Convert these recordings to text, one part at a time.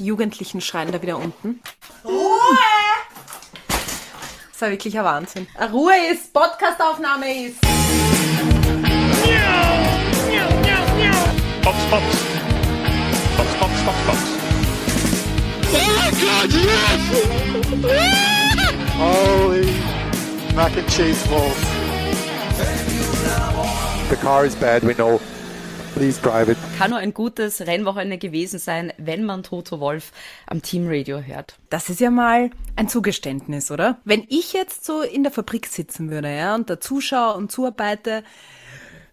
Die Jugendlichen schreien da wieder unten. Ruhe! Das war wirklich ein Wahnsinn. Ruhe ist, Podcastaufnahme ist. Box, Box. Box, Box, Box, Box. Oh God, yes! Holy mac and cheese balls. The car is bad, we know. Please drive it. Kann nur ein gutes Rennwochenende gewesen sein, wenn man Toto Wolf am Teamradio hört. Das ist ja mal ein Zugeständnis, oder? Wenn ich jetzt so in der Fabrik sitzen würde, ja, und da zuschaue und zuarbeite,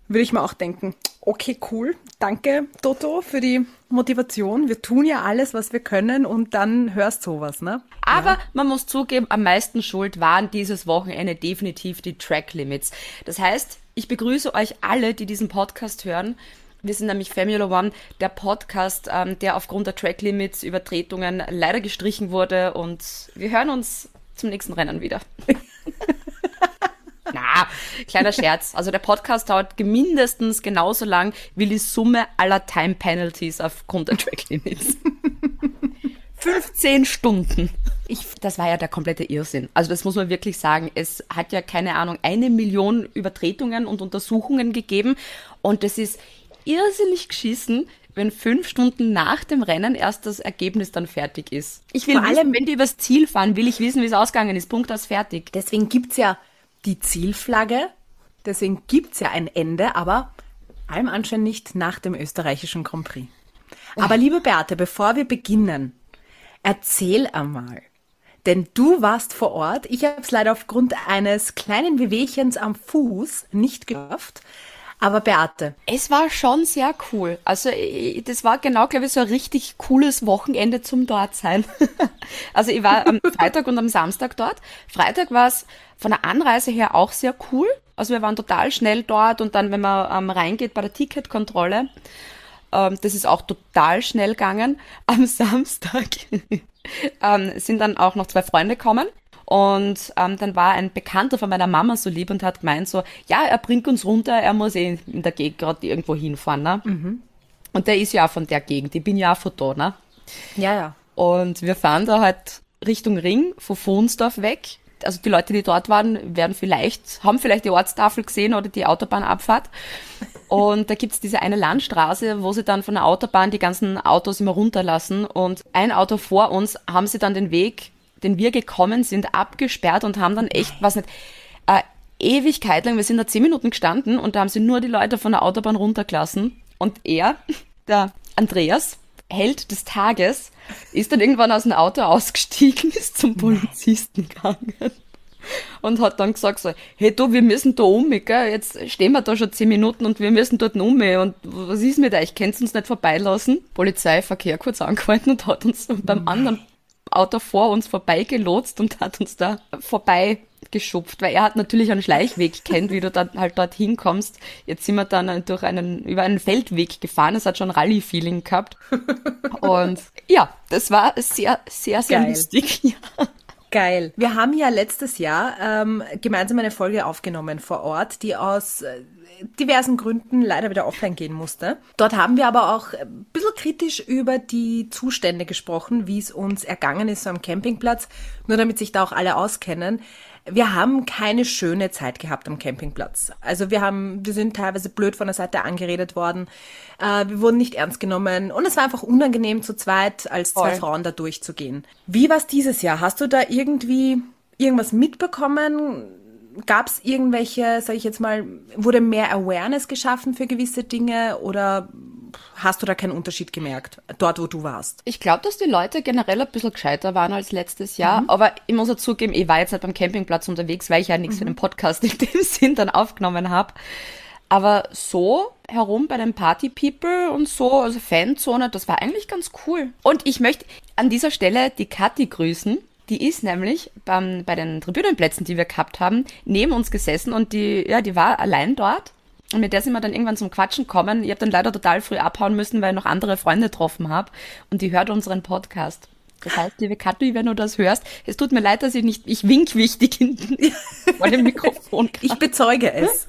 würde ich mir auch denken, okay, cool, danke Toto für die Motivation. Wir tun ja alles, was wir können und dann hörst sowas, ne? Aber ja. man muss zugeben, am meisten schuld waren dieses Wochenende definitiv die Track Limits. Das heißt, ich begrüße euch alle, die diesen Podcast hören. Wir sind nämlich Formula One, der Podcast, ähm, der aufgrund der Track Limits Übertretungen leider gestrichen wurde und wir hören uns zum nächsten Rennen wieder. Na, kleiner Scherz. Also der Podcast dauert mindestens genauso lang wie die Summe aller Time Penalties aufgrund der Track Limits. 15 Stunden. Ich, das war ja der komplette Irrsinn. Also das muss man wirklich sagen. Es hat ja keine Ahnung, eine Million Übertretungen und Untersuchungen gegeben und das ist irrsinnig geschissen, wenn fünf Stunden nach dem Rennen erst das Ergebnis dann fertig ist. Ich will Vor wissen, allem, wenn die übers Ziel fahren, will ich wissen, wie es ausgegangen ist. Punkt aus fertig. Deswegen gibt's ja die Zielflagge. Deswegen gibt's ja ein Ende, aber allem Anschein nicht nach dem österreichischen Grand Prix. Aber liebe Beate, bevor wir beginnen, erzähl einmal. Denn du warst vor Ort. Ich habe es leider aufgrund eines kleinen Wehwehchens am Fuß nicht geschafft. Aber Beate. Es war schon sehr cool. Also das war genau, glaube ich, so ein richtig cooles Wochenende zum dort sein. also ich war am Freitag und am Samstag dort. Freitag war es von der Anreise her auch sehr cool. Also wir waren total schnell dort und dann, wenn man ähm, reingeht bei der Ticketkontrolle, ähm, das ist auch total schnell gegangen. Am Samstag ähm, sind dann auch noch zwei Freunde gekommen und ähm, dann war ein Bekannter von meiner Mama so lieb und hat gemeint so, ja, er bringt uns runter, er muss eh in der Gegend gerade irgendwo hinfahren. Ne? Mhm. Und der ist ja auch von der Gegend, ich bin ja auch von da. Ne? Ja, ja. Und wir fahren da halt Richtung Ring, von Fonsdorf weg. Also die Leute, die dort waren, werden vielleicht, haben vielleicht die Ortstafel gesehen oder die Autobahnabfahrt. Und da gibt's diese eine Landstraße, wo sie dann von der Autobahn die ganzen Autos immer runterlassen. Und ein Auto vor uns haben sie dann den Weg den wir gekommen sind, abgesperrt und haben dann echt, was nicht, äh, Ewigkeit lang, wir sind da zehn Minuten gestanden und da haben sie nur die Leute von der Autobahn runtergelassen. Und er, der Andreas, Held des Tages, ist dann irgendwann aus dem Auto ausgestiegen, ist zum Polizisten gegangen und hat dann gesagt so, hey du, wir müssen da um, gell? jetzt stehen wir da schon zehn Minuten und wir müssen dort um und was ist mit euch, könnt ihr uns nicht vorbeilassen? Polizei, Verkehr kurz angehalten und hat uns beim anderen Auto vor uns vorbeigelotst und hat uns da vorbei geschupft, weil er hat natürlich einen Schleichweg kennt, wie du dann halt dorthin kommst. Jetzt sind wir dann durch einen, über einen Feldweg gefahren. Es hat schon Rallye-Feeling gehabt. Und ja, das war sehr, sehr, sehr Geil. lustig. Ja. Geil. Wir haben ja letztes Jahr ähm, gemeinsam eine Folge aufgenommen vor Ort, die aus äh, diversen Gründen leider wieder offline gehen musste. Dort haben wir aber auch ein bisschen kritisch über die Zustände gesprochen, wie es uns ergangen ist so am Campingplatz, nur damit sich da auch alle auskennen. Wir haben keine schöne Zeit gehabt am Campingplatz. Also wir haben, wir sind teilweise blöd von der Seite angeredet worden. Äh, wir wurden nicht ernst genommen und es war einfach unangenehm zu zweit als zwei Voll. Frauen da durchzugehen. Wie war es dieses Jahr? Hast du da irgendwie irgendwas mitbekommen? Gab es irgendwelche, sage ich jetzt mal, wurde mehr Awareness geschaffen für gewisse Dinge oder hast du da keinen Unterschied gemerkt, dort wo du warst? Ich glaube, dass die Leute generell ein bisschen gescheiter waren als letztes Jahr, mhm. aber ich muss zugeben, ich war jetzt halt beim Campingplatz unterwegs, weil ich ja nichts mhm. für den Podcast in dem Sinn dann aufgenommen habe. Aber so herum bei den Party People und so, also Fanzone, das war eigentlich ganz cool. Und ich möchte an dieser Stelle die Kathi grüßen, die ist nämlich beim, bei den Tribünenplätzen, die wir gehabt haben, neben uns gesessen und die, ja, die war allein dort. Und mit der sind wir dann irgendwann zum Quatschen kommen. Ich habe dann leider total früh abhauen müssen, weil ich noch andere Freunde getroffen habe. Und die hört unseren Podcast. Das heißt, liebe Katri, wenn du das hörst, es tut mir leid, dass ich nicht, ich wink wichtig hinten vor dem Mikrofon. Kann. Ich bezeuge es.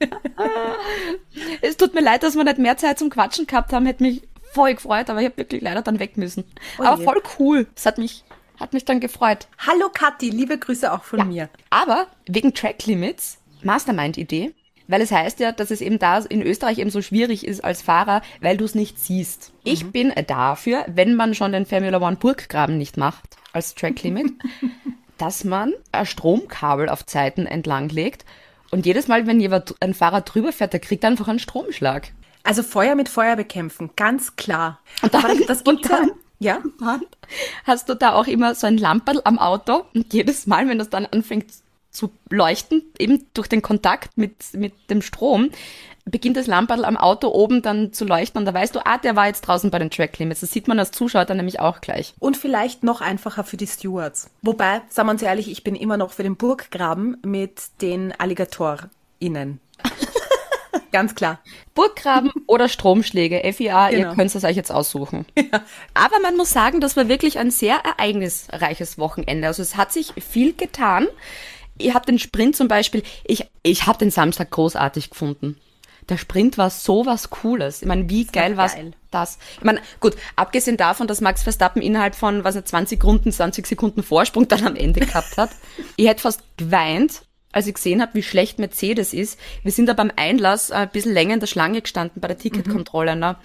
es tut mir leid, dass wir nicht mehr Zeit zum Quatschen gehabt haben, hätte mich voll gefreut, aber ich habe wirklich leider dann weg müssen. Oh aber voll cool. Das hat mich, hat mich dann gefreut. Hallo Kathi, liebe Grüße auch von mir. Aber wegen Track Limits, Mastermind-Idee, weil es heißt ja, dass es eben da in Österreich eben so schwierig ist als Fahrer, weil du es nicht siehst. Ich bin dafür, wenn man schon den Formula One Burggraben nicht macht als Track Limit, dass man ein Stromkabel auf Zeiten entlang legt und jedes Mal, wenn jemand, ein Fahrer drüber fährt, der kriegt einfach einen Stromschlag. Also Feuer mit Feuer bekämpfen, ganz klar. Und dann- Aber das und gibt dann- ja. dann hast du da auch immer so ein Lamperl am Auto und jedes Mal, wenn das dann anfängt zu leuchten, eben durch den Kontakt mit, mit dem Strom, beginnt das Lamperl am Auto oben dann zu leuchten und da weißt du, ah, der war jetzt draußen bei den Track Limits. Das sieht man als Zuschauer dann nämlich auch gleich. Und vielleicht noch einfacher für die Stewards. Wobei, sagen wir uns ehrlich, ich bin immer noch für den Burggraben mit den AlligatorInnen. Ganz klar. Burggraben oder Stromschläge, FIA, ihr Genau. könnt es euch jetzt aussuchen. Aber man muss sagen, das war wirklich ein sehr ereignisreiches Wochenende. Also es hat sich viel getan. Ihr habt den Sprint zum Beispiel, ich, ich habe den Samstag großartig gefunden. Der Sprint war so was Cooles. Ich meine, wie geil war geil. das? Ich meine, gut, abgesehen davon, dass Max Verstappen innerhalb von, was nicht, 20 Runden, 20 Sekunden Vorsprung dann am Ende gehabt hat. ich hätte fast geweint, als ich gesehen habe, wie schlecht Mercedes ist. Wir sind da beim Einlass ein bisschen länger in der Schlange gestanden bei der Ticketkontrolle. Ne?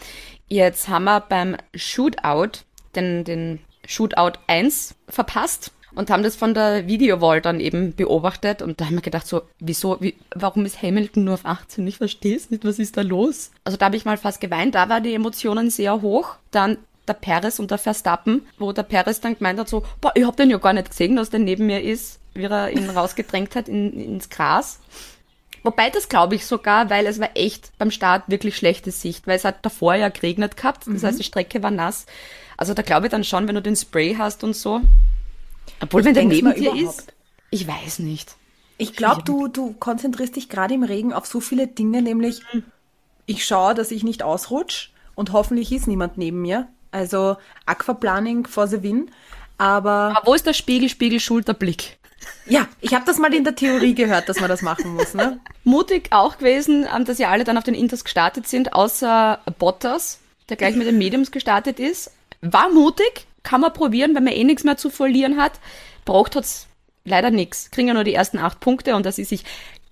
Jetzt haben wir beim Shootout den, den Shootout 1 verpasst und haben das von der Videowall dann eben beobachtet und da haben wir gedacht so, wieso, wie, warum ist Hamilton nur auf 18? Ich verstehe es nicht, was ist da los? Also da habe ich mal fast geweint, da waren die Emotionen sehr hoch. Dann der Perez und der Verstappen, wo der Perez dann gemeint hat so, boah, ich hab den ja gar nicht gesehen, dass der neben mir ist, wie er ihn rausgedrängt hat in, ins Gras. Wobei das glaube ich sogar, weil es war echt beim Start wirklich schlechte Sicht, weil es hat davor ja geregnet gehabt, das heißt die Strecke war nass. Also da glaube ich dann schon, wenn du den Spray hast und so. Obwohl, wenn der neben dir überhaupt. ist, ich weiß nicht. Ich glaube, du, du konzentrierst dich gerade im Regen auf so viele Dinge, nämlich ich schaue, dass ich nicht ausrutsch und hoffentlich ist niemand neben mir. Also Aquaplaning for the win. Aber Aber wo ist der Spiegel, Spiegel, Schulterblick? ja, ich habe das mal in der Theorie gehört, dass man das machen muss. Ne? Mutig auch gewesen, ähm, dass ja alle dann auf den Inters gestartet sind, außer Bottas, der gleich mit den Mediums gestartet ist. War mutig, kann man probieren, wenn man eh nichts mehr zu verlieren hat. Braucht hat's leider nichts. Kriegen ja nur die ersten acht Punkte und das ist sich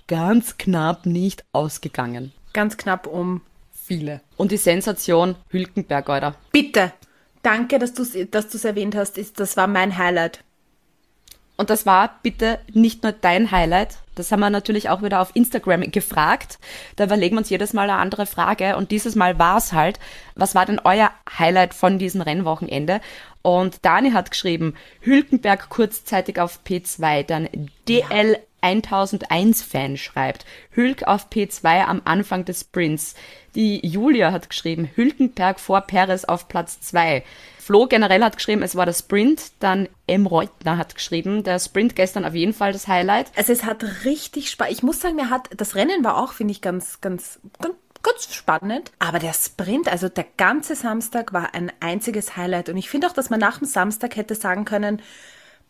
ganz knapp nicht ausgegangen. Ganz knapp um viele. Und die Sensation Hülkenberg, Alter. Bitte, danke, dass du es erwähnt hast. Das war mein Highlight. Und das war bitte nicht nur dein Highlight. Das haben wir natürlich auch wieder auf Instagram gefragt. Da überlegen wir uns jedes Mal eine andere Frage. Und dieses Mal war es halt, was war denn euer Highlight von diesem Rennwochenende? Und Dani hat geschrieben, Hülkenberg kurzzeitig auf P2, dann DL 1001 Fan schreibt, Hülk auf P2 am Anfang des Sprints. Die Julia hat geschrieben, Hülkenberg vor Perez auf Platz 2. Flo generell hat geschrieben, es war der Sprint. Dann M. Reutner hat geschrieben, der Sprint gestern auf jeden Fall das Highlight. Also es hat richtig Spaß. Ich muss sagen, mir hat das Rennen war auch, finde ich, ganz, ganz, ganz, ganz spannend. Aber der Sprint, also der ganze Samstag war ein einziges Highlight. Und ich finde auch, dass man nach dem Samstag hätte sagen können,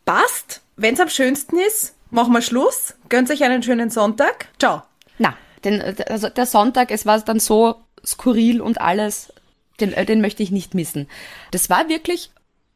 passt, wenn es am schönsten ist, machen wir Schluss, gönnt euch einen schönen Sonntag. Ciao. Na, den, also der Sonntag, es war dann so skurril und alles, den, äh, den möchte ich nicht missen. Das war wirklich,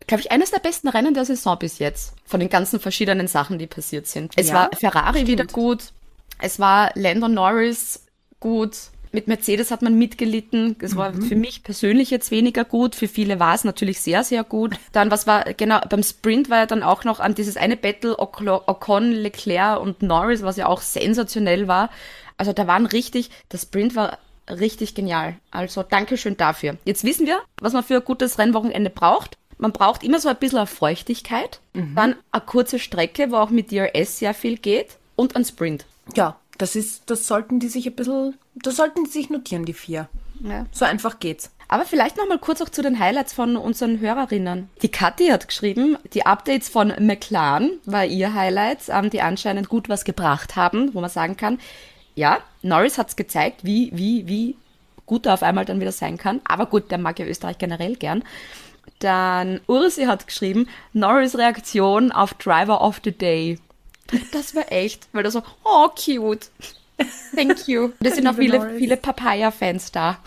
glaube ich, eines der besten Rennen der Saison bis jetzt. Von den ganzen verschiedenen Sachen, die passiert sind. Es Ja, war Ferrari wieder gut, es war Lando Norris gut. Mit Mercedes hat man mitgelitten. Das war für mich persönlich jetzt weniger gut. Für viele war es natürlich sehr, sehr gut. Dann, was war, genau, beim Sprint war ja dann auch noch an dieses eine Battle Ocon, Leclerc und Norris, was ja auch sensationell war. Also da waren richtig, der Sprint war richtig genial. Also Dankeschön dafür. Jetzt wissen wir, was man für ein gutes Rennwochenende braucht. Man braucht immer so ein bisschen eine Feuchtigkeit, dann eine kurze Strecke, wo auch mit DRS sehr viel geht und ein Sprint. Ja, das ist, das sollten die sich ein bisschen, das sollten die sich notieren, die vier. Ja. So einfach geht's. Aber vielleicht noch mal kurz auch zu den Highlights von unseren Hörerinnen. Die Kathi hat geschrieben, die Updates von McLaren war ihr Highlight, ähm, die anscheinend gut was gebracht haben, wo man sagen kann, ja, Norris hat's gezeigt, wie, wie, wie gut er auf einmal dann wieder sein kann. Aber gut, der mag ja Österreich generell gern. Dann Ursi hat geschrieben, Norris Reaktion auf Driver of the Day. Das war echt, weil er so, oh, cute. Thank you. Da sind auch viele, Norris. viele Papaya-Fans da.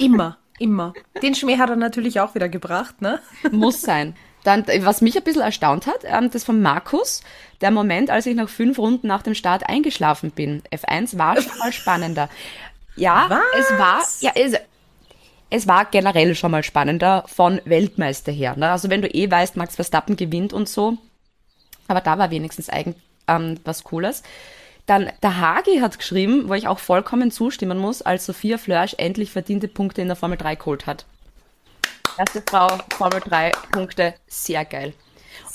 Immer. Immer. Den Schmäh hat er natürlich auch wieder gebracht, ne? Muss sein. Dann, was mich ein bisschen erstaunt hat, ähm, das von Markus, der Moment, als ich nach fünf Runden nach dem Start eingeschlafen bin. F1 war schon mal spannender. Ja, Was? es war, ja, es, es war generell schon mal spannender von Weltmeister her. Ne? Also wenn du eh weißt, Max Verstappen gewinnt und so. Aber da war wenigstens eigen, ähm, was Cooles. Dann der Hagi hat geschrieben, wo ich auch vollkommen zustimmen muss, als Sophia Flörsch endlich verdiente Punkte in der Formel 3 geholt hat. Erste Frau, Formel 3 Punkte, sehr geil.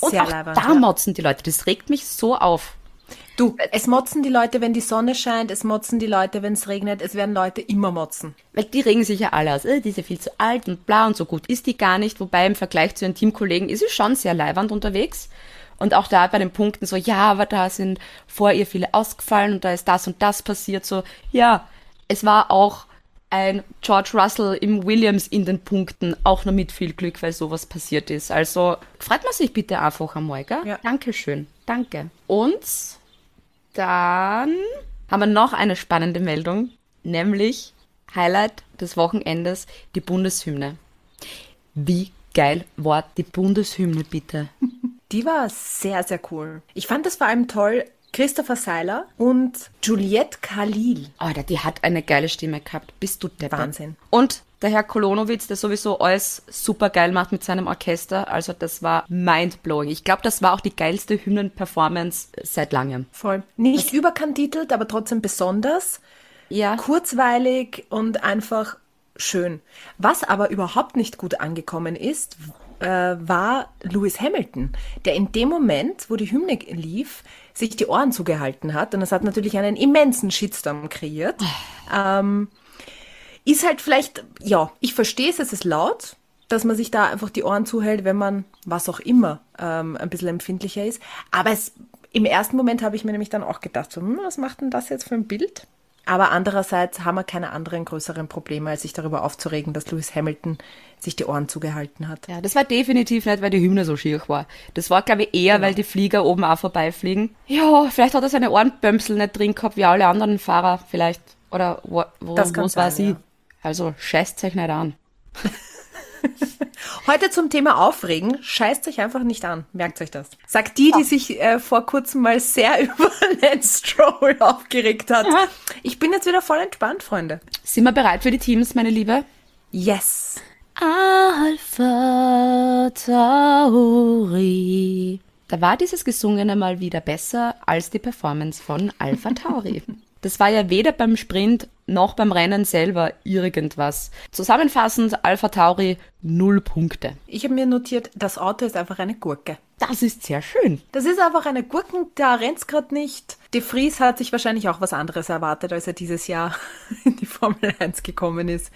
Und Sehr auch leibend, da motzen die Leute, das regt mich so auf. Du, es motzen die Leute, wenn die Sonne scheint, es motzen die Leute, wenn es regnet, es werden Leute immer motzen. Weil die regen sich ja alle aus, äh, die ist ja viel zu alt und bla und so gut ist die gar nicht. Wobei im Vergleich zu ihren Teamkollegen ist sie schon sehr leiwand unterwegs. Und auch da bei den Punkten so, ja, aber da sind vor ihr viele ausgefallen und da ist das und das passiert. So, ja, es war auch ein George Russell im Williams in den Punkten, auch nur mit viel Glück, weil sowas passiert ist. Also freut man sich bitte einfach einmal, gell? Ja. Dankeschön, danke. Und dann haben wir noch eine spannende Meldung, nämlich Highlight des Wochenendes, die Bundeshymne. Wie geil war die Bundeshymne bitte? Die war sehr, sehr cool. Ich fand das vor allem toll. Christopher Seiler und Juliette Khalil. Alter, die hat eine geile Stimme gehabt. Bist du deppert. Wahnsinn. Und der Herr Kolonowitz, der sowieso alles super geil macht mit seinem Orchester. Also das war mindblowing. Ich glaube, das war auch die geilste Hymnen-Performance seit langem. Voll. Nicht überkantitelt, aber trotzdem besonders. Ja. kurzweilig und einfach schön. Was aber überhaupt nicht gut angekommen ist, äh, war Lewis Hamilton, der in dem Moment, wo die Hymne lief, sich die Ohren zugehalten hat. Und das hat natürlich einen immensen Shitstorm kreiert. Ähm, ist halt vielleicht, ja, ich verstehe es, es ist laut, dass man sich da einfach die Ohren zuhält, wenn man, was auch immer, ähm, ein bisschen empfindlicher ist. Aber es, im ersten Moment habe ich mir nämlich dann auch gedacht, so, hm, was macht denn das jetzt für ein Bild? Aber andererseits haben wir keine anderen größeren Probleme, als sich darüber aufzuregen, dass Lewis Hamilton sich die Ohren zugehalten hat. Ja, das war definitiv nicht, weil die Hymne so schier war. Das war, glaube ich, eher, weil die Flieger oben auch vorbeifliegen. Ja, vielleicht hat er seine Ohrenbömsel nicht drin gehabt, wie alle anderen Fahrer vielleicht. Oder wo, wo, Das kann wo's war sein, sie. ja. Also scheißt euch nicht an. Heute zum Thema Aufregen. Scheißt euch einfach nicht an. Merkt euch das. Sagt die, die sich äh, vor kurzem mal sehr über Lance Stroll aufgeregt hat. Ich bin jetzt wieder voll entspannt, Freunde. Sind wir bereit für die Teams, meine Liebe? Yes. Alpha Tauri. Da war dieses Gesungene mal wieder besser als die Performance von Alpha Tauri. Das war ja weder beim Sprint noch beim Rennen selber irgendwas. Zusammenfassend, Alpha Tauri null Punkte. Ich habe mir notiert, das Auto ist einfach eine Gurke. Das ist sehr schön. Das ist einfach eine Gurken, da rennt's gerade nicht. De Vries hat sich wahrscheinlich auch was anderes erwartet, als er dieses Jahr in die Formel 1 gekommen ist.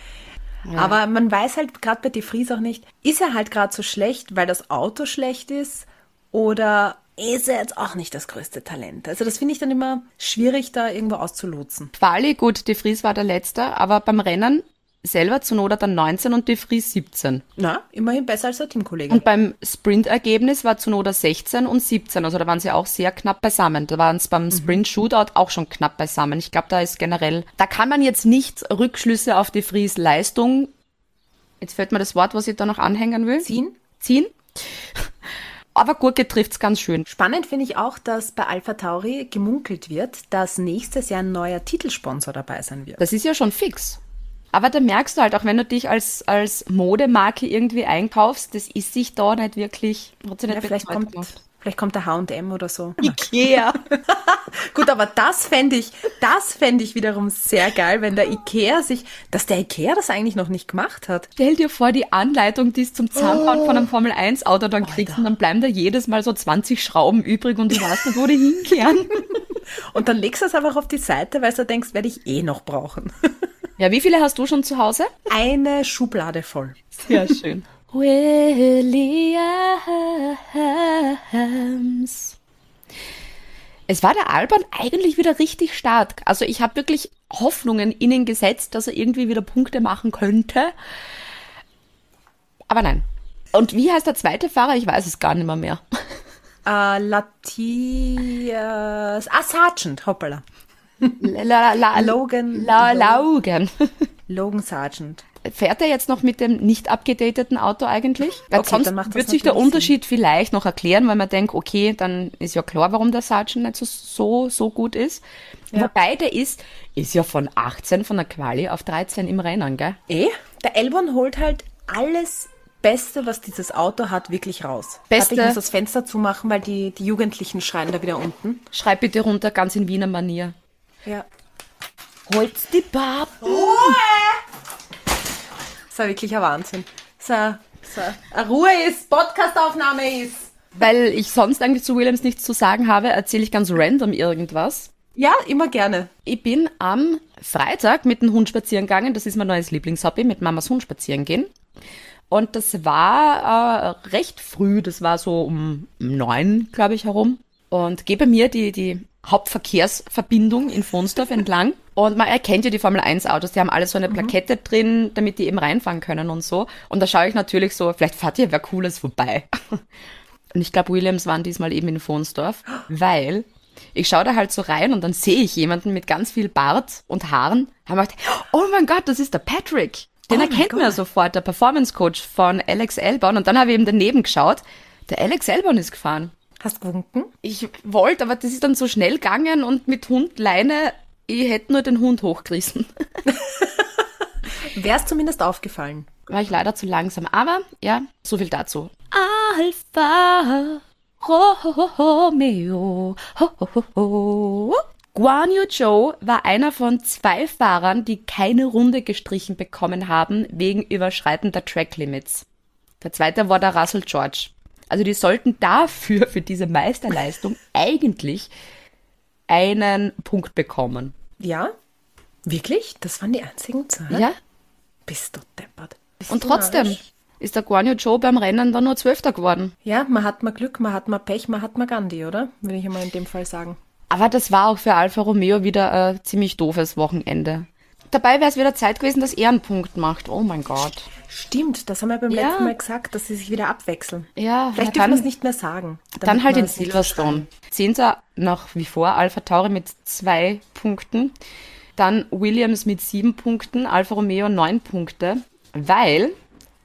Aber man weiß halt gerade bei De Vries auch nicht, ist er halt gerade so schlecht, weil das Auto schlecht ist oder ist er jetzt auch nicht das größte Talent? Also das finde ich dann immer schwierig, da irgendwo auszulotsen. Quali, gut, De Vries war der Letzte, aber beim Rennen selber Zunoda dann 19 und De Vries 17. Na, immerhin besser als der Teamkollege. Und beim Sprint-Ergebnis war Zunoda 16 und 17. Also da waren sie auch sehr knapp beisammen. Da waren es beim Sprint-Shootout auch schon knapp beisammen. Ich glaube, da ist generell, da kann man jetzt nicht Rückschlüsse auf die Fries Leistung, jetzt fällt mir das Wort, was ich da noch anhängen will. Ziehen? Ziehen. Aber Gurke trifft's ganz schön. Spannend finde ich auch, dass bei Alpha Tauri gemunkelt wird, dass nächstes Jahr ein neuer Titelsponsor dabei sein wird. Das ist ja schon fix. Aber da merkst du halt, auch wenn du dich als, als Modemarke irgendwie einkaufst, das ist sich da nicht wirklich, hat sich nicht Ja, vielleicht, kommt, gemacht. Vielleicht kommt der H&M oder so. Ikea. Gut, aber das fände ich, das fände ich wiederum sehr geil, wenn der Ikea sich, dass der Ikea das eigentlich noch nicht gemacht hat. Stell dir vor, die Anleitung, die es zum Zusammenbauen von einem Formel 1 Auto dann kriegst und dann bleiben da jedes Mal so 20 Schrauben übrig und du weißt nicht, wo die hinkehren. Und dann legst du es einfach auf die Seite, weil du denkst, werde ich eh noch brauchen. Ja, wie viele hast du schon zu Hause? Eine Schublade voll. Sehr schön. Williams. Es war der Albon eigentlich wieder richtig stark. Also ich habe wirklich Hoffnungen in ihn gesetzt, dass er irgendwie wieder Punkte machen könnte. Aber nein. Und wie heißt der zweite Fahrer? Ich weiß es gar nicht mehr mehr. Äh, Latias, ah, Sargent, hoppala. La, la, la, Logan. La, Laugen. Logan Sargent. Fährt er jetzt noch mit dem nicht abgedateten Auto eigentlich? Weil Okay, sonst wird sich der Unterschied vielleicht noch erklären, weil man denkt, okay, dann ist ja klar, warum der Sargent nicht so, so, so gut ist. Ja. Wobei der ist, ist ja von 18 von der Quali auf 13 im Rennen, gell? Eh? Der Elbon holt halt alles Beste, was dieses Auto hat, wirklich raus. Beste- Warte, ich muss das Fenster zumachen, weil die, die Jugendlichen schreien da wieder unten. Schreib bitte runter, ganz in Wiener Manier. Ja. Holt's die Papen! Das war wirklich ein Wahnsinn. So, so. Eine Ruhe ist, Podcastaufnahme ist. Weil ich sonst eigentlich zu Williams nichts zu sagen habe, erzähle ich ganz random irgendwas. Ja, immer gerne. Ich bin am Freitag mit dem Hund spazieren gegangen. Das ist mein neues Lieblingshobby, mit Mamas Hund spazieren gehen. Und das war äh, recht früh, das war so um neun, glaube ich, herum. Und gehe bei mir die, die Hauptverkehrsverbindung in Fonsdorf entlang. Und man erkennt ja die Formel 1 Autos, die haben alle so eine Plakette drin, damit die eben reinfahren können und so. Und da schaue ich natürlich so, vielleicht fahrt hier wer Cooles vorbei. Und ich glaube, Williams waren diesmal eben in Fonsdorf, weil ich schaue da halt so rein und dann sehe ich jemanden mit ganz viel Bart und Haaren. Haben gedacht, oh mein Gott, das ist der Patrick. Den Oh erkennt man sofort, der Performance Coach von Alex Elbon. Und dann habe ich eben daneben geschaut. Der Alex Elbon ist gefahren. Hast gewunken? Ich wollte, aber das ist dann so schnell gegangen und mit Hund Leine, ich hätte nur den Hund hochgerissen. Wäre es zumindest aufgefallen. War ich leider zu langsam. Aber ja, so viel dazu. Alpha Romeo. Ho, ho, ho, ho. Guan Yu Zhou war einer von zwei Fahrern, die keine Runde gestrichen bekommen haben wegen überschreitender Track-Limits. Der zweite war der Russell George. Also die sollten dafür, für diese Meisterleistung, eigentlich einen Punkt bekommen. Ja? Wirklich? Das waren die einzigen zwei? Ja? Bist du deppert. Bist Und du trotzdem narrisch? ist der Guan Yu Zhou beim Rennen dann nur Zwölfter geworden. Ja, man hat mal Glück, man hat mal Pech, man hat mal Gandhi, oder? Würde ich mal in dem Fall sagen. Aber das war auch für Alfa Romeo wieder ein ziemlich doofes Wochenende. Dabei wäre es wieder Zeit gewesen, dass er einen Punkt macht. Oh mein Gott. Stimmt, das haben wir beim Ja. letzten Mal gesagt, dass sie sich wieder abwechseln. Ja, Vielleicht dürfen wir es nicht mehr sagen. dann halt in Silverstone. Zehnter nach wie vor Alpha Tauri mit zwei Punkten. Dann Williams mit sieben Punkten, Alfa Romeo neun Punkte, weil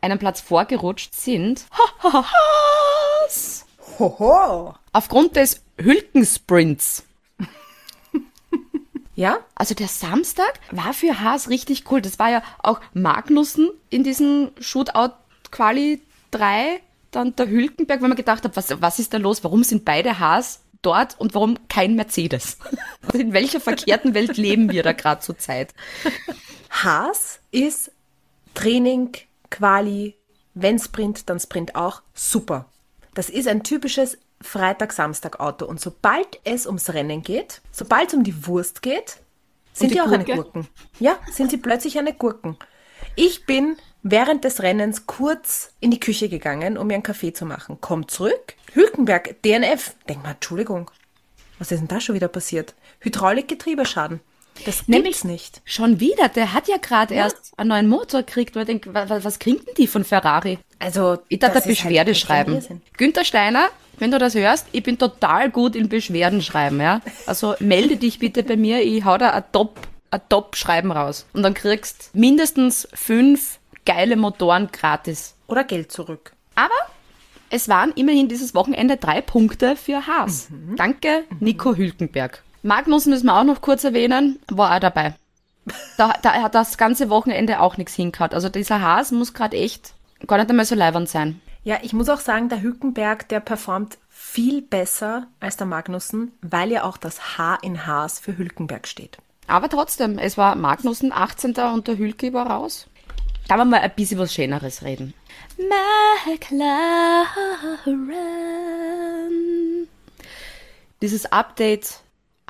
einen Platz vorgerutscht sind Haas. Hoho! aufgrund des Hülkensprints. Ja? Also der Samstag war für Haas richtig cool. Das war ja auch Magnussen in diesem Shootout Quali 3, dann der Hülkenberg, weil man gedacht hat, was, was ist da los? Warum sind beide Haas dort und warum kein Mercedes? Also in welcher verkehrten Welt leben wir da gerade zur Zeit? Haas ist Training, Quali, wenn Sprint, dann Sprint auch. Super. Das ist ein typisches Freitag-Samstag-Auto. Und sobald es ums Rennen geht, sobald es um die Wurst geht, sind die die, auch eine Gurke? Gurken. Ja, sind sie plötzlich eine Gurken. Ich bin während des Rennens kurz in die Küche gegangen, um mir einen Kaffee zu machen. Komm zurück. Hülkenberg, DNF. Denk mal, Entschuldigung. Was ist denn da schon wieder passiert? Hydraulikgetriebeschaden. Das gibt's Nämlich- nicht. Schon wieder, der hat ja gerade erst einen neuen Motor gekriegt, ich denke, was, was kriegen denn die von Ferrari? Also, Ich darf da halt Beschwerde ein schreiben. Günther Steiner, wenn du das hörst, ich bin total gut in Beschwerden schreiben, ja. Also melde dich bitte bei mir, ich hau da ein Top, ein Top-Schreiben raus. Und dann kriegst mindestens fünf geile Motoren gratis. Oder Geld zurück. Aber es waren immerhin dieses Wochenende drei Punkte für Haas. Danke, Nico Hülkenberg. Magnus müssen wir auch noch kurz erwähnen, war auch dabei. Da, da hat das ganze Wochenende auch nichts hingehauen. Also dieser Haas muss gerade echt gar nicht einmal so leibernd sein. Ja, ich muss auch sagen, der Hülkenberg, der performt viel besser als der Magnussen, weil ja auch das H in Haas für Hülkenberg steht. Aber trotzdem, es war Magnussen 18. und der Hülke war raus. Da wir mal ein bisschen was Schöneres reden. McLaren. Dieses Update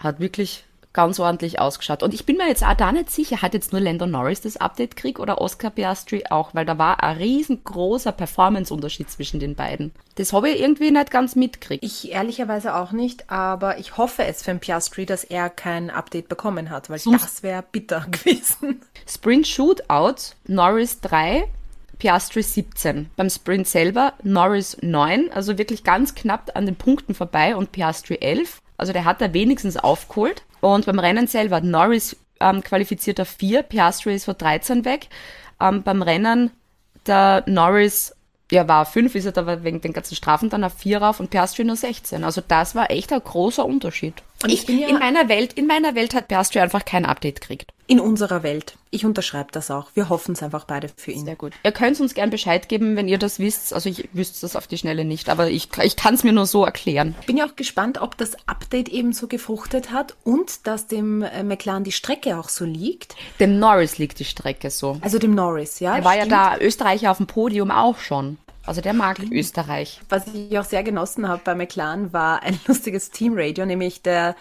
hat wirklich ganz ordentlich ausgeschaut. Und ich bin mir jetzt auch da nicht sicher, hat jetzt nur Lando Norris das Update gekriegt oder Oscar Piastri auch, weil da war ein riesengroßer Performance-Unterschied zwischen den beiden. Das habe ich irgendwie nicht ganz mitgekriegt. Ich ehrlicherweise auch nicht, aber ich hoffe es für den Piastri, dass er kein Update bekommen hat, weil Sonst- das wäre bitter gewesen. Sprint Shootout, Norris 3, Piastri 17. Beim Sprint selber Norris 9, also wirklich ganz knapp an den Punkten vorbei und Piastri 11. Also der hat da wenigstens aufgeholt. Und beim Rennen selber Norris ähm, qualifiziert auf vier, Piastri ist vor 13 weg. Ähm, beim Rennen der Norris, ja, war auf fünf, ist er da wegen den ganzen Strafen dann auf vier rauf und Piastri nur 16. Also das war echt ein großer Unterschied. Und ich ich bin ja- in meiner Welt, in meiner Welt hat Piastri einfach kein Update gekriegt. In unserer Welt. Ich unterschreibe das auch. Wir hoffen es einfach beide für ihn. Sehr gut. Ihr könnt uns gern Bescheid geben, wenn ihr das wisst. Also ich wüsste das auf die Schnelle nicht, aber ich, ich kann es mir nur so erklären. Bin ja auch gespannt, ob das Update eben so gefruchtet hat und dass dem äh, McLaren die Strecke auch so liegt. Dem Norris liegt die Strecke so. Also dem Norris, ja. Er war ja stimmt. da Österreicher auf dem Podium auch schon. Also der mag Österreich. Was ich auch sehr genossen habe bei McLaren war ein lustiges Teamradio, nämlich der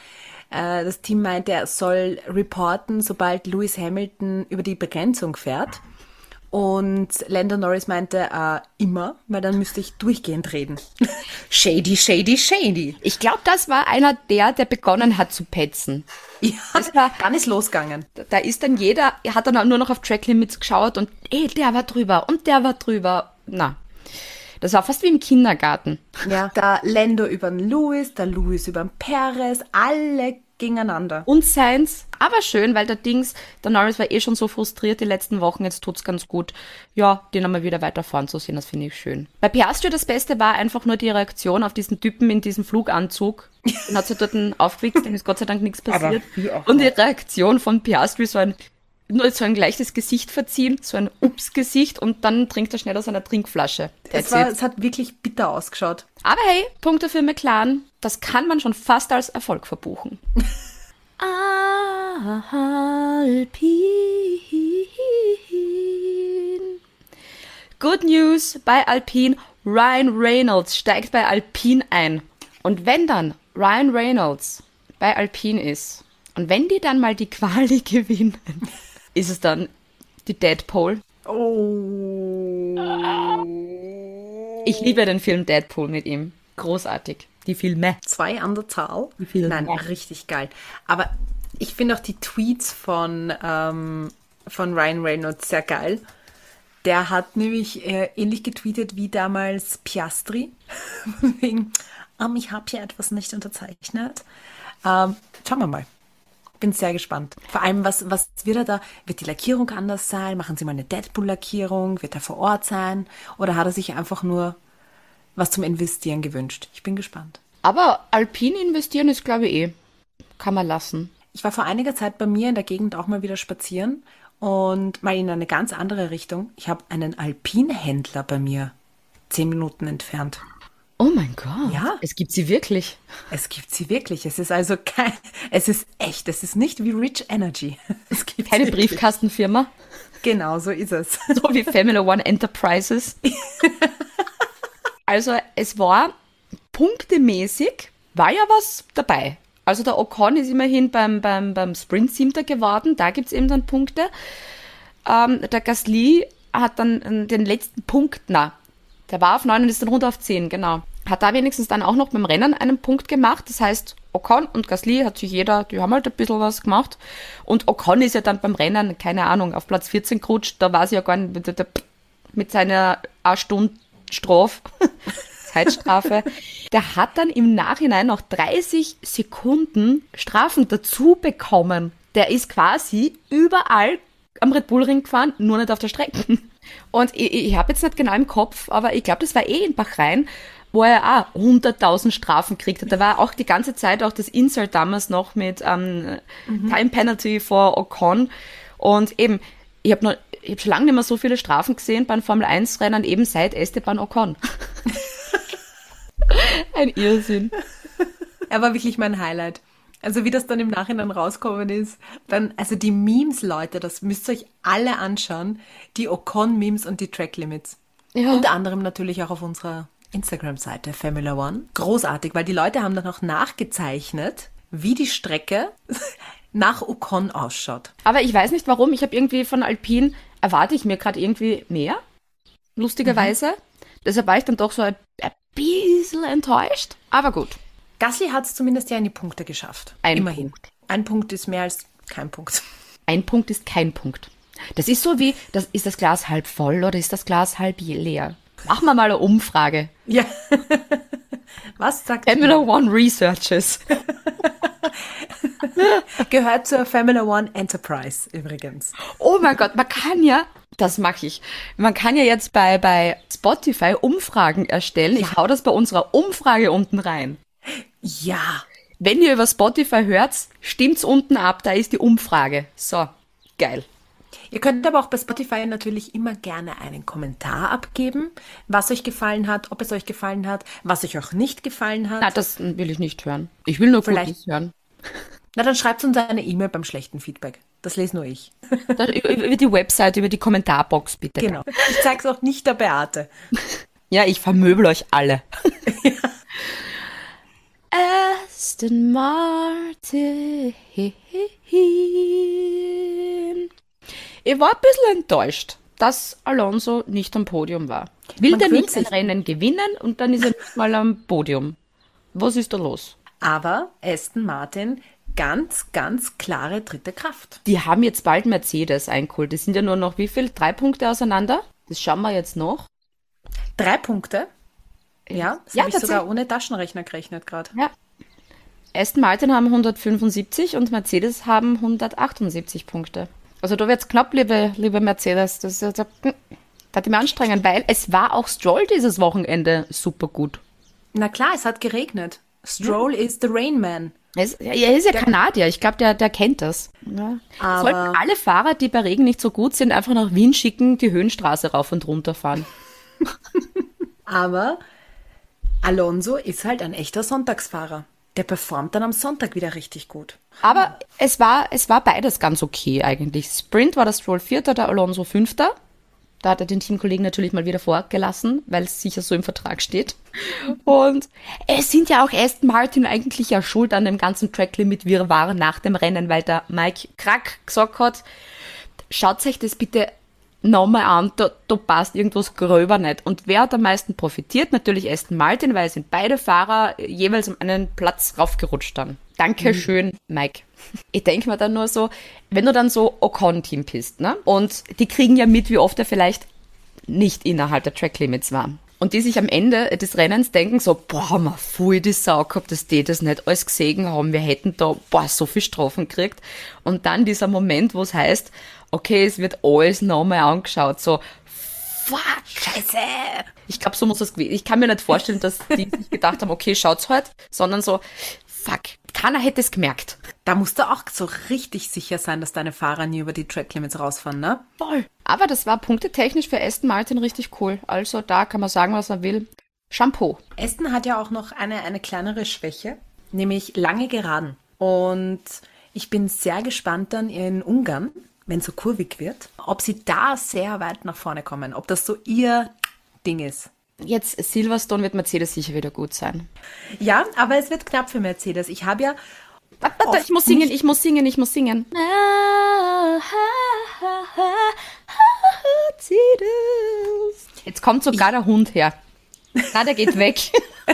äh, das Team meinte, er soll reporten, sobald Lewis Hamilton über die Begrenzung fährt. Und Lando Norris meinte, äh, immer, weil dann müsste ich durchgehend reden. shady, shady, shady. Ich glaube, das war einer der, der begonnen hat zu petzen. Ja, Das war- dann ist losgegangen. Da ist dann jeder, er hat dann nur noch auf Track Limits geschaut und ey, der war drüber und der war drüber. Na, das war fast wie im Kindergarten. Ja. Der Lando über den Lewis, der Lewis über den Perez, alle gegeneinander. Und Sainz, aber schön, weil der Dings, der Norris war eh schon so frustriert die letzten Wochen, jetzt tut's ganz gut. Ja, den einmal wieder weiter vorn zu sehen, das finde ich schön. Bei Piastri das Beste war einfach nur die Reaktion auf diesen Typen in diesem Fluganzug. Den hat sie dort aufgewichst, dem ist Gott sei Dank nichts passiert. wie auch Und die Reaktion von Piastri, so ein nur so ein leichtes Gesicht verziehen, so ein Ups-Gesicht und dann trinkt er schnell aus einer Trinkflasche. Es, war, es hat wirklich bitter ausgeschaut. Aber hey, Punkte für McLaren, das kann man schon fast als Erfolg verbuchen. Alpin. Good News bei Alpine. Ryan Reynolds steigt bei Alpine ein. Und wenn dann Ryan Reynolds bei Alpine ist und wenn die dann mal die Quali gewinnen, ist es dann die Deadpool. Oh. Ich liebe den Film Deadpool mit ihm. Großartig. Die Filme. Zwei an der Zahl. viele? Nein, richtig geil. Aber ich finde auch die Tweets von, ähm, von Ryan Reynolds sehr geil. Der hat nämlich äh, ähnlich getweetet wie damals Piastri. Wegen, ähm, ich habe hier etwas nicht unterzeichnet. Ähm, schauen wir mal. Bin sehr gespannt. Vor allem, was, was wird er da? Wird die Lackierung anders sein? Machen sie mal eine Deadpool-Lackierung? Wird er vor Ort sein? Oder hat er sich einfach nur was zum Investieren gewünscht? Ich bin gespannt. Aber Alpine investieren ist, glaube ich, eh. Kann man lassen. Ich war vor einiger Zeit bei mir in der Gegend auch mal wieder spazieren und mal in eine ganz andere Richtung. Ich habe einen Alpinhändler bei mir zehn Minuten entfernt. Oh mein Gott. Ja. Es gibt sie wirklich. Es gibt sie wirklich. Es ist also kein, es ist echt. Es ist nicht wie Rich Energy. Es gibt Keine sie wirklich. Briefkastenfirma. Genau, so ist es. So wie Family One Enterprises. also es war punktemäßig, war ja was dabei. Also der Ocon ist immerhin beim, beim, beim Sprint Siebter geworden, da gibt's eben dann Punkte. Ähm, der Gasly hat dann äh, den letzten Punkt, na, der war auf 9 und ist dann runter auf 10, genau. Hat da wenigstens dann auch noch beim Rennen einen Punkt gemacht. Das heißt, Ocon und Gasly hat sich jeder, die haben halt ein bisschen was gemacht. Und Ocon ist ja dann beim Rennen, keine Ahnung, auf Platz 14 gerutscht. Da war sie ja gar nicht mit seiner 8 Stunden Strafe, Zeitstrafe. Der hat dann im Nachhinein noch 30 Sekunden Strafen dazu bekommen. Der ist quasi überall am Red Bull Ring gefahren, nur nicht auf der Strecke. Und ich, ich habe jetzt nicht genau im Kopf, aber ich glaube, das war eh in Bahrain, wo er auch 100.000 Strafen gekriegt hat. Da war auch die ganze Zeit auch das Insert damals noch mit ähm, Time Penalty for Ocon. Und eben, ich habe noch, ich habe schon lange nicht mehr so viele Strafen gesehen beim Formel 1 Rennen, eben seit Esteban Ocon. Ein Irrsinn. Er war wirklich mein Highlight. Also wie das dann im Nachhinein rauskommen ist, dann, also die Memes, Leute, das müsst ihr euch alle anschauen. Die Ocon-Memes und die Track-Limits. Ja. Unter anderem natürlich auch auf unserer Instagram-Seite Formula One. Großartig, weil die Leute haben dann auch nachgezeichnet, wie die Strecke nach Ocon ausschaut. Aber ich weiß nicht warum. Ich habe irgendwie von Alpine erwarte ich mir gerade irgendwie mehr. Lustigerweise. Deshalb war ich dann doch so ein, ein bisschen enttäuscht. Aber gut. Gasly hat es zumindest ja in die Punkte geschafft. Ein Immerhin. Punkt. Ein Punkt ist mehr als kein Punkt. Ein Punkt ist kein Punkt. Das ist so wie, das, ist das Glas halb voll oder ist das Glas halb leer? Machen wir mal eine Umfrage. Ja. Was sagt Formula One Researches. Gehört zur Formula One Enterprise übrigens. Oh mein Gott, man kann ja, das mache ich. Man kann ja jetzt bei, bei Spotify Umfragen erstellen. Ich hau das bei unserer Umfrage unten rein. Ja. Wenn ihr über Spotify hört, stimmt's unten ab, da ist die Umfrage. So, geil. Ihr könnt aber auch bei Spotify natürlich immer gerne einen Kommentar abgeben, was euch gefallen hat, ob es euch gefallen hat, was euch auch nicht gefallen hat. Na, das will ich nicht hören. Ich will nur Vielleicht- Gutes hören. Na, dann schreibt uns eine E-Mail beim schlechten Feedback. Das lese nur ich. Das, über, die Website, über die Kommentarbox bitte. Genau. Ich zeig's auch nicht der Beate. Ja, ich vermöbel euch alle. Aston Martin. Ich war ein bisschen enttäuscht, dass Alonso nicht am Podium war. Will Man der nicht ein sich. Rennen gewinnen und dann ist er nicht mal am Podium. Was ist da los? Aber Aston Martin, ganz, ganz klare dritte Kraft. Die haben jetzt bald Mercedes eingeholt. Die sind ja nur noch wie viel? Drei Punkte auseinander? Das schauen wir jetzt noch. Drei Punkte. Ja, das Ja, habe ich sogar ohne Taschenrechner gerechnet gerade. Ja. Aston Martin haben 175 und Mercedes haben 178 Punkte. Also da wird's knapp, liebe, liebe Mercedes. Das ist jetzt, hm, da hat ich mir anstrengen, weil es war auch Stroll dieses Wochenende super gut. Na klar, es hat geregnet. Stroll is the Rain Man. Er ist, er ist ja Kanadier, ich glaube, der, der kennt das. Ja. Sollten alle Fahrer, die bei Regen nicht so gut sind, einfach nach Wien schicken, die Höhenstraße rauf und runter fahren. Aber Alonso ist halt ein echter Sonntagsfahrer. Der performt dann am Sonntag wieder richtig gut. Aber es war, es war beides ganz okay eigentlich. Sprint war der Stroll Vierter, der Alonso Fünfter. Da hat er den Teamkollegen natürlich mal wieder vorgelassen, weil es sicher so im Vertrag steht. Und es sind ja auch Aston Martin eigentlich ja schuld an dem ganzen Track-Limit Wirrwarr nach dem Rennen, weil der Mike Krack gesagt hat, schaut euch das bitte nochmal an, da, da passt irgendwas gröber nicht. Und wer hat am meisten profitiert? Natürlich Aston Martin, weil sind beide Fahrer jeweils um einen Platz raufgerutscht dann. Dankeschön, Mike. Ich denke mir dann nur so, wenn du dann so Ocon-Team bist, ne? Und die kriegen ja mit, wie oft er vielleicht nicht innerhalb der Track Limits war. Und die sich am Ende des Rennens denken so, boah, haben wir voll die Sau gehabt, dass die das nicht alles gesehen haben. Wir hätten da, boah, so viel Strafen gekriegt. Und dann dieser Moment, wo es heißt, okay, es wird alles nochmal angeschaut, so, fuck, scheiße. Ich glaube, so muss das gewesen. Ich kann mir nicht vorstellen, dass die sich gedacht haben, okay, schaut's halt, sondern so, fuck, keiner hätte es gemerkt. Da musst du auch so richtig sicher sein, dass deine Fahrer nie über die Track Limits rausfahren, ne? Voll. Aber das war punktetechnisch für Aston Martin richtig cool. Also da kann man sagen, was man will. Shampoo. Aston hat ja auch noch eine, eine kleinere Schwäche, nämlich lange Geraden. Und ich bin sehr gespannt dann in Ungarn, wenn es so kurvig wird, ob sie da sehr weit nach vorne kommen, ob das so ihr Ding ist. Jetzt Silverstone wird Mercedes sicher wieder gut sein. Ja, aber es wird knapp für Mercedes. Ich habe ja Warte, ich muss singen, ich muss singen, ich muss singen. Mercedes. Jetzt kommt sogar der Hund her. Na, der geht weg.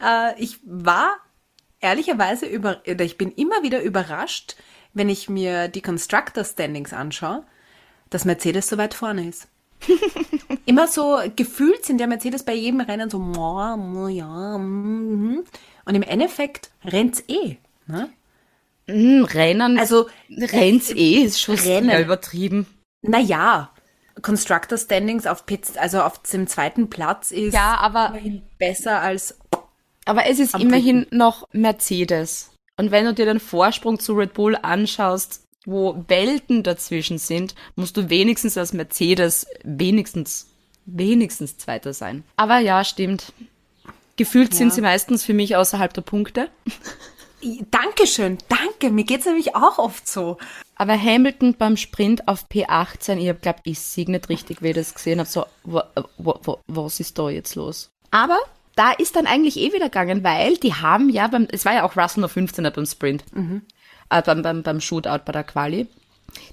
Äh, ich war ehrlicherweise über, ich bin immer wieder überrascht, wenn ich mir die Constructor Standings anschaue, dass Mercedes so weit vorne ist. immer so gefühlt sind der Mercedes bei jedem Rennen so, "Moa, mo, ja, mhm." und im Endeffekt rennt's eh. Ne? Hm, Rennen, Also, rennt's eh, ist schon Rennen. sehr übertrieben. naja, Constructor Standings auf Pitts, also auf dem zweiten Platz ist Ja, aber, immerhin besser als aber es ist immerhin noch Mercedes. Und wenn du dir den Vorsprung zu Red Bull anschaust, wo Welten dazwischen sind, musst du wenigstens als Mercedes wenigstens, wenigstens Zweiter sein. Aber ja, stimmt. Gefühlt sind Ja. sie meistens für mich außerhalb der Punkte. Dankeschön, danke, mir geht's nämlich auch oft so. Aber Hamilton beim Sprint auf P18, ich hab glaub, ich sehe nicht richtig, wie ich das gesehen habe, so, wa, wa, wa, was ist da jetzt los? Aber da ist dann eigentlich eh wieder gegangen, weil die haben ja beim, es war ja auch Russell noch 15er beim Sprint, äh, beim, beim, beim Shootout bei der Quali.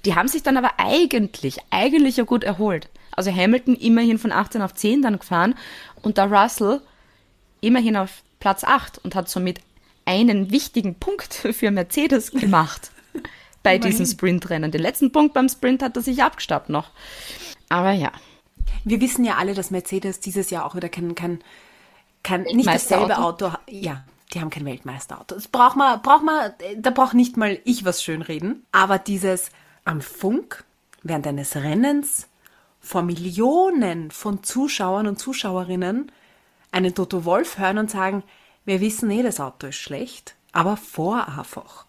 Die haben sich dann aber eigentlich, eigentlich ja gut erholt. Also Hamilton immerhin von 18 auf 10 dann gefahren und der Russell immerhin auf Platz 8 und hat somit einen wichtigen Punkt für Mercedes gemacht bei diesem Sprintrennen. Den letzten Punkt beim Sprint hat er sich abgestaubt noch. Aber ja, Wir wissen ja alle, dass Mercedes dieses Jahr auch wieder kein, kein, kein nicht dasselbe Auto, ja, die haben kein Weltmeisterauto. Das braucht man, braucht man, da braucht nicht mal ich was schönreden. Aber dieses am Funk während eines Rennens vor Millionen von Zuschauern und Zuschauerinnen einen Toto Wolf hören und sagen, wir wissen eh, das Auto ist schlecht, aber vor einfach.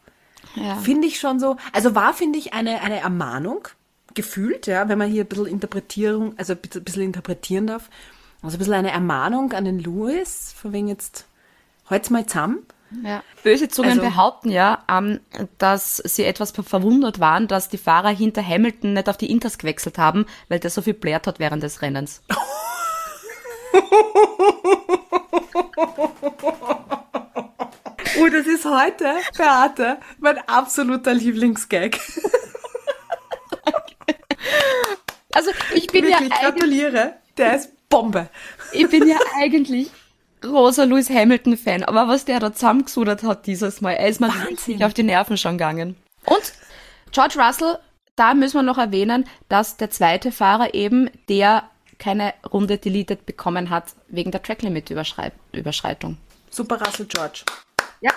Ja. Finde ich schon so, also war, finde ich, eine, eine Ermahnung, gefühlt, ja, wenn man hier ein bisschen Interpretierung, also ein bisschen interpretieren darf. Also ein bisschen eine Ermahnung an den Lewis, von wegen jetzt, halt's mal zusammen. Ja. Böse Zungen Also- behaupten ja, ähm, dass sie etwas verwundert waren, dass die Fahrer hinter Hamilton nicht auf die Inters gewechselt haben, weil der so viel blärt hat während des Rennens. Oh, das ist heute, Beate, mein absoluter Lieblingsgag. Also ich bin, ja Wirklich, eigentlich, gratuliere. Der ist Bombe. ich bin ja eigentlich großer Lewis Hamilton-Fan, aber was der da zusammengesudert hat dieses Mal, er ist mir richtig auf die Nerven schon gegangen. Und George Russell, da müssen wir noch erwähnen, dass der zweite Fahrer eben, der keine Runde deleted bekommen hat, wegen der Tracklimit-Überschreitung. Super Russell George. Ja.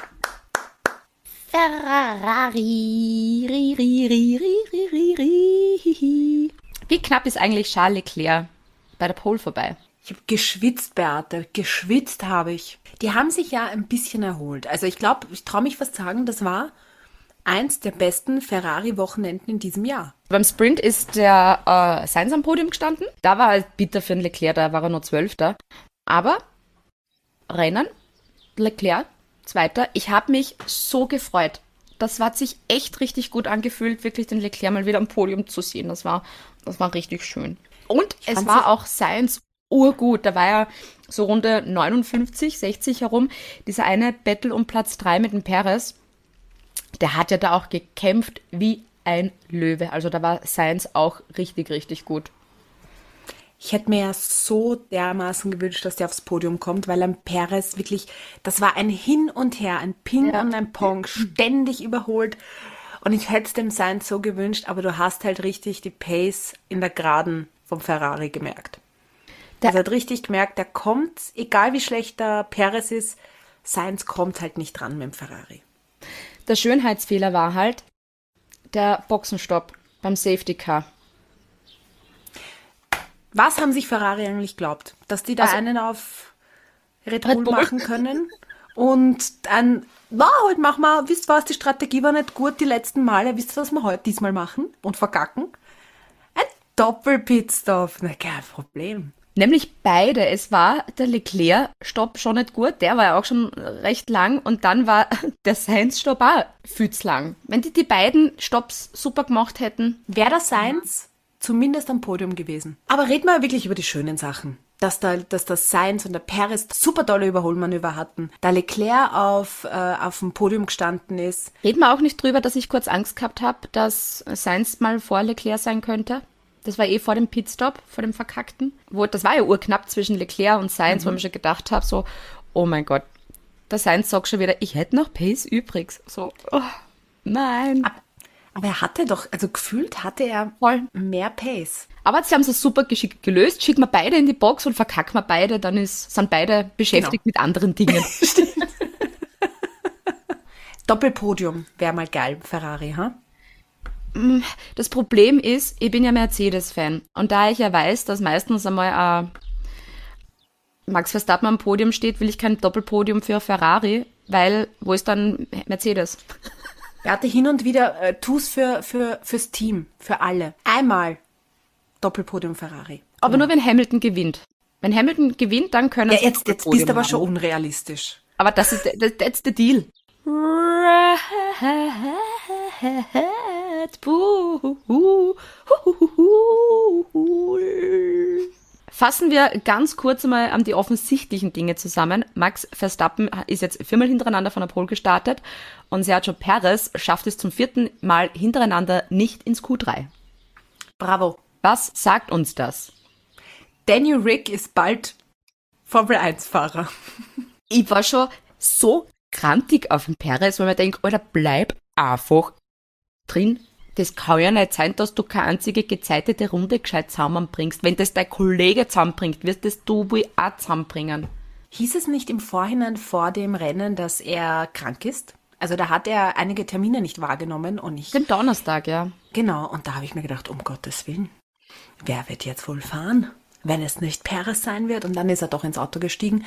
Ferrari. Ri, ri, ri, ri, ri, ri, ri. Wie knapp ist eigentlich Charles Leclerc bei der Pole vorbei? Ich habe geschwitzt, Beate. Geschwitzt habe ich. Die haben sich ja ein bisschen erholt. Also ich glaube, ich traue mich fast sagen, das war eins der besten Ferrari-Wochenenden in diesem Jahr. Beim Sprint ist der äh, Sainz am Podium gestanden. Da war halt bitter für den Leclerc, da war er nur Zwölfter. Aber Rennen, Leclerc, Zweiter. Ich habe mich so gefreut. Das hat sich echt richtig gut angefühlt, wirklich den Leclerc mal wieder am Podium zu sehen. Das war, das war richtig schön. Und es fand's war auch Sainz urgut. Da war ja so Runde 59, 60 herum. Dieser eine Battle um Platz 3 mit dem Perez der hat ja da auch gekämpft wie ein Löwe. Also da war Sainz auch richtig, richtig gut. Ich hätte mir ja so dermaßen gewünscht, dass der aufs Podium kommt, weil am Perez wirklich, das war ein Hin und Her, ein Ping Ja. und ein Pong, ständig überholt. Und ich hätte es dem Sainz so gewünscht, aber du hast halt richtig die Pace in der Geraden vom Ferrari gemerkt. Der- Der hat richtig gemerkt, der kommt, egal wie schlecht der Perez ist, Sainz kommt halt nicht dran mit dem Ferrari. Der Schönheitsfehler war halt der Boxenstopp beim Safety Car. Was haben sich Ferrari eigentlich glaubt? Dass die da Also- einen auf Red Red Bull, Bull. machen können und dann, na, halt machen wir, wisst was, die Strategie war nicht gut die letzten Male, wisst ihr, was wir heute diesmal machen und verkacken? Doppelpitstop, na kein Problem. Nämlich beide. Es war der Leclerc-Stopp schon nicht gut, der war ja auch schon recht lang und dann war der Sainz-Stopp auch viel zu lang. Wenn die die beiden Stopps super gemacht hätten, Wäre das Sainz zumindest am Podium gewesen. Aber reden wir wirklich über die schönen Sachen. Dass, da, dass das Sainz und der Perez super tolle Überholmanöver hatten. Da Leclerc auf, äh, auf dem Podium gestanden ist. reden wir auch nicht drüber, dass ich kurz Angst gehabt habe, dass Sainz mal vor Leclerc sein könnte. Das war eh vor dem Pitstop, vor dem Verkackten. Wo, das war ja urknapp zwischen Leclerc und Sainz, wo ich mir schon gedacht habe, so, oh mein Gott. Der Sainz sagt schon wieder, ich hätte noch Pace übrig. So, oh, nein. Aber er hatte doch, also gefühlt hatte er Voll. mehr Pace. Aber sie haben es super geschickt gelöst. Schicken wir beide in die Box und verkacken wir beide, dann ist, sind beide beschäftigt mit anderen Dingen. Doppelpodium wäre mal geil, Ferrari, ha? Das Problem ist, ich bin ja Mercedes-Fan. Und da ich ja weiß, dass meistens einmal äh, Max Verstappen am Podium steht, will ich kein Doppelpodium für Ferrari, weil wo ist dann Mercedes? Er hatte hin und wieder, äh, tu's für, für, fürs Team, für alle. Einmal Doppelpodium Ferrari. Aber nur wenn Hamilton gewinnt. Wenn Hamilton gewinnt, dann können Ja, sie jetzt, jetzt bist du aber haben. schon unrealistisch. Aber das ist das, that's the deal. Bull. Fassen wir ganz kurz einmal an die offensichtlichen Dinge zusammen. Max Verstappen ist jetzt viermal hintereinander von der Pole gestartet und Sergio Perez schafft es zum vierten Mal hintereinander nicht ins Q3. Bravo. Was sagt uns das? Daniel Rick ist bald Formel 1-Fahrer. ich war schon so krantig auf den Perez, weil man denkt, Alter, bleib einfach drin. Das kann ja nicht sein, dass du keine einzige gezeitete Runde gescheit zusammenbringst. Wenn das dein Kollege zusammenbringt, wirst das du wohl auch zusammenbringen. Hieß es nicht im Vorhinein vor dem Rennen, dass er krank ist? Also da hat er einige Termine nicht wahrgenommen und ich. Den Donnerstag, ja. Genau, und da habe ich mir gedacht, um Gottes Willen, wer wird jetzt wohl fahren, wenn es nicht Perez sein wird? Und dann ist er doch ins Auto gestiegen.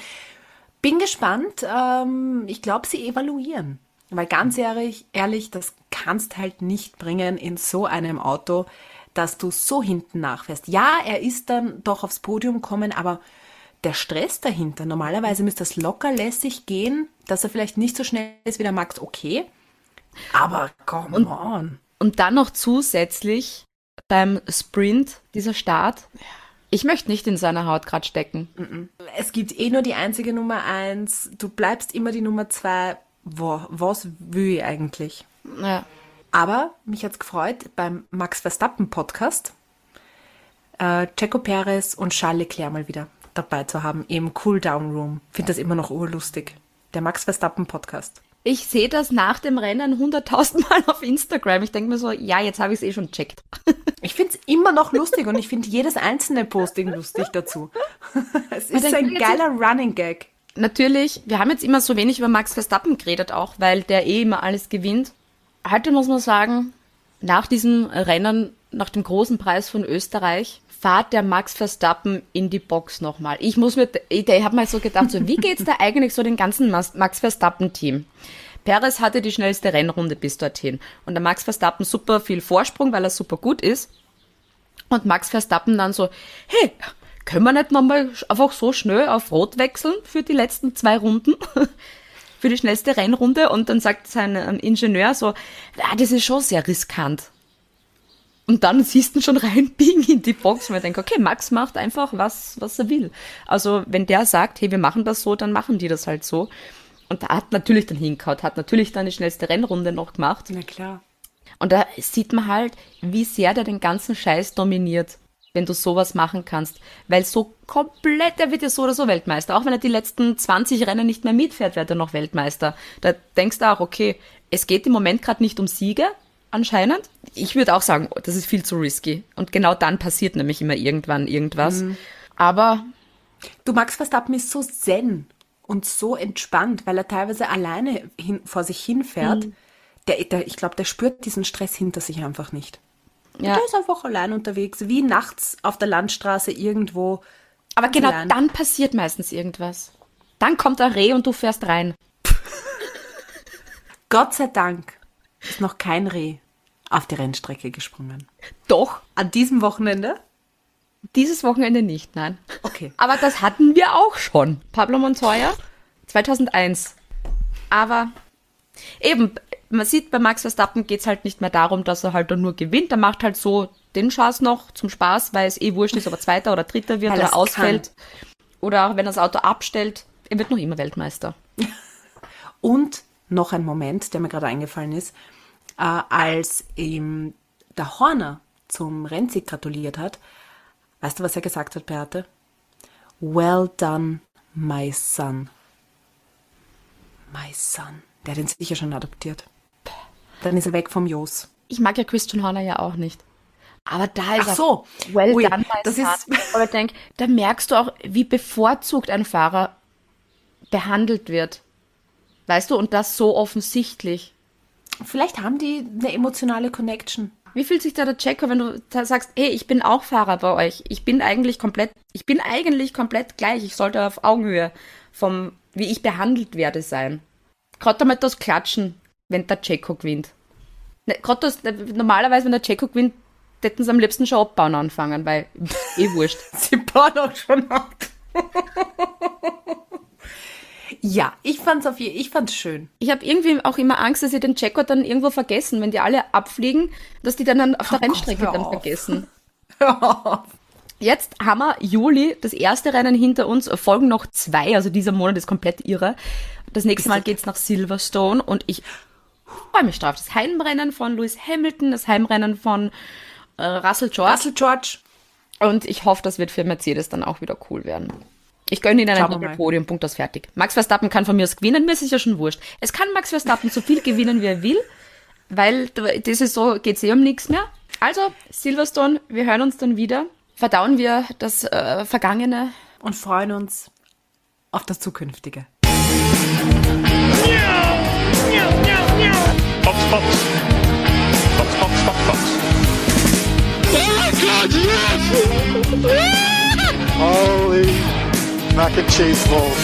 Bin gespannt. Ähm, ich glaube, sie evaluieren. Weil ganz ehrlich, ehrlich, das kannst halt nicht bringen in so einem Auto, dass du so hinten nachfährst. Ja, er ist dann doch aufs Podium kommen, aber der Stress dahinter, normalerweise müsste das locker lässig gehen, dass er vielleicht nicht so schnell ist wie der Max, okay. Aber come Und- on. Und dann noch zusätzlich beim Sprint, dieser Start. Ich möchte nicht in seiner Haut gerade stecken. Es gibt eh nur die einzige Nummer eins. Du bleibst immer die Nummer zwei. Wo, was will ich eigentlich? Ja. Aber mich hat's gefreut beim Max Verstappen Podcast äh, Checo Perez und Charles Leclerc mal wieder dabei zu haben im Cool Down Room. Finde das immer noch urlustig. Der Max Verstappen Podcast. Ich sehe das nach dem Rennen hunderttausendmal auf Instagram. Ich denke mir so, ja, jetzt habe ich es eh schon checkt. Ich find's immer noch lustig und ich finde jedes einzelne Posting lustig dazu. es ist ein geiler Running Gag. Natürlich, wir haben jetzt immer so wenig über Max Verstappen geredet auch, weil der eh immer alles gewinnt. Heute muss man sagen, nach diesem Rennen, nach dem großen Preis von Österreich, fahrt der Max Verstappen in die Box nochmal. Ich muss mir, ich, ich habe mir so gedacht, so, wie geht's da eigentlich so den ganzen Max Verstappen-Team? Perez hatte die schnellste Rennrunde bis dorthin. Und der Max Verstappen super viel Vorsprung, weil er super gut ist. Und Max Verstappen dann so, hey, können wir nicht nochmal einfach so schnell auf Rot wechseln für die letzten zwei Runden? Für die schnellste Rennrunde? Und dann sagt sein ähm, Ingenieur so, ja, das ist schon sehr riskant. Und dann siehst du schon reinbiegen in die Box und ich denke, okay, Max macht einfach was, was er will. Also wenn der sagt, hey, wir machen das so, dann machen die das halt so. Und da hat natürlich dann hingehauen, hat natürlich dann die schnellste Rennrunde noch gemacht. Na klar. Und da sieht man halt, wie sehr der den ganzen Scheiß dominiert, wenn du sowas machen kannst. Weil so komplett, er wird ja so oder so Weltmeister. Auch wenn er die letzten 20 Rennen nicht mehr mitfährt, wird er noch Weltmeister. Da denkst du auch, okay, es geht im Moment gerade nicht um Siege, anscheinend. Ich würde auch sagen, oh, das ist viel zu risky. Und genau dann passiert nämlich immer irgendwann irgendwas. Aber Du, Max Verstappen ist so zen und so entspannt, weil er teilweise alleine hin, vor sich hinfährt. Der, der, ich glaube, der spürt diesen Stress hinter sich einfach nicht. Ja, Der ist einfach allein unterwegs, wie nachts auf der Landstraße irgendwo. aber genau allein. dann passiert meistens irgendwas. Dann kommt ein Reh und du fährst rein. Gott sei Dank ist noch kein Reh auf die Rennstrecke gesprungen. Doch, An diesem Wochenende? dieses Wochenende nicht, nein. Okay. Aber das hatten wir auch schon. Pablo Montoya 2001. Aber eben, man sieht, bei Max Verstappen geht's halt nicht mehr darum, dass er halt dann nur gewinnt. Er macht halt so den Schaß noch zum Spaß, weil es eh wurscht ist, ob er Zweiter oder Dritter wird Weil oder ausfällt. Oder auch wenn er das Auto abstellt. Er wird noch immer Weltmeister. Und noch ein Moment, der mir gerade eingefallen ist, äh, als ihm der Horner zum Rennsieg gratuliert hat. Weißt du, was er gesagt hat, Beate? Well done, my son. My son. Der hat ihn sicher schon adoptiert. Dann ist er weg vom Jos. Ich mag ja Christian Horner ja auch nicht. Aber da ist Ach so. er well Ui, done, das son. ist- Aber ich denke, da merkst du auch, wie bevorzugt ein Fahrer behandelt wird. Weißt du, und das so offensichtlich. Vielleicht haben die eine emotionale Connection. Wie fühlt sich da der Checker, wenn du da sagst, hey, ich bin auch Fahrer bei euch. Ich bin eigentlich komplett, ich bin eigentlich komplett gleich. Ich sollte auf Augenhöhe vom, wie ich behandelt werde sein. Gerade damit das Klatschen, wenn der Checo gewinnt. Ne, Gerade das, normalerweise, wenn der Checo gewinnt, hätten sie am liebsten schon abbauen anfangen, weil, pff, eh wurscht. Sie bauen auch schon ab. ja, ich fand's auf je, ich fand's schön. Ich habe irgendwie auch immer Angst, dass sie den Checo dann irgendwo vergessen, wenn die alle abfliegen, dass die dann, dann auf der Gott, Rennstrecke hör dann auf. vergessen. Jetzt haben wir Juli, das erste Rennen hinter uns, folgen noch zwei, also dieser Monat ist komplett irre. Das nächste Mal geht's nach Silverstone und ich freue mich drauf. Das Heimrennen von Lewis Hamilton, das Heimrennen von äh, Russell George Russell George. und ich hoffe, das wird für Mercedes dann auch wieder cool werden. Ich gönne ihnen ein. Doppelpodium, Punkt aus fertig. Max Verstappen kann von mir aus gewinnen, mir ist es ja schon wurscht. Es kann Max Verstappen so viel gewinnen, wie er will, weil das ist so, geht's eh um nichts mehr. Also, Silverstone, wir hören uns dann wieder. Verdauen wir das äh, Vergangene. Und freuen uns auf das Zukünftige. Fox. Fox, Fox, Fox, Fox. Oh my god, yes! Holy mac and cheese balls.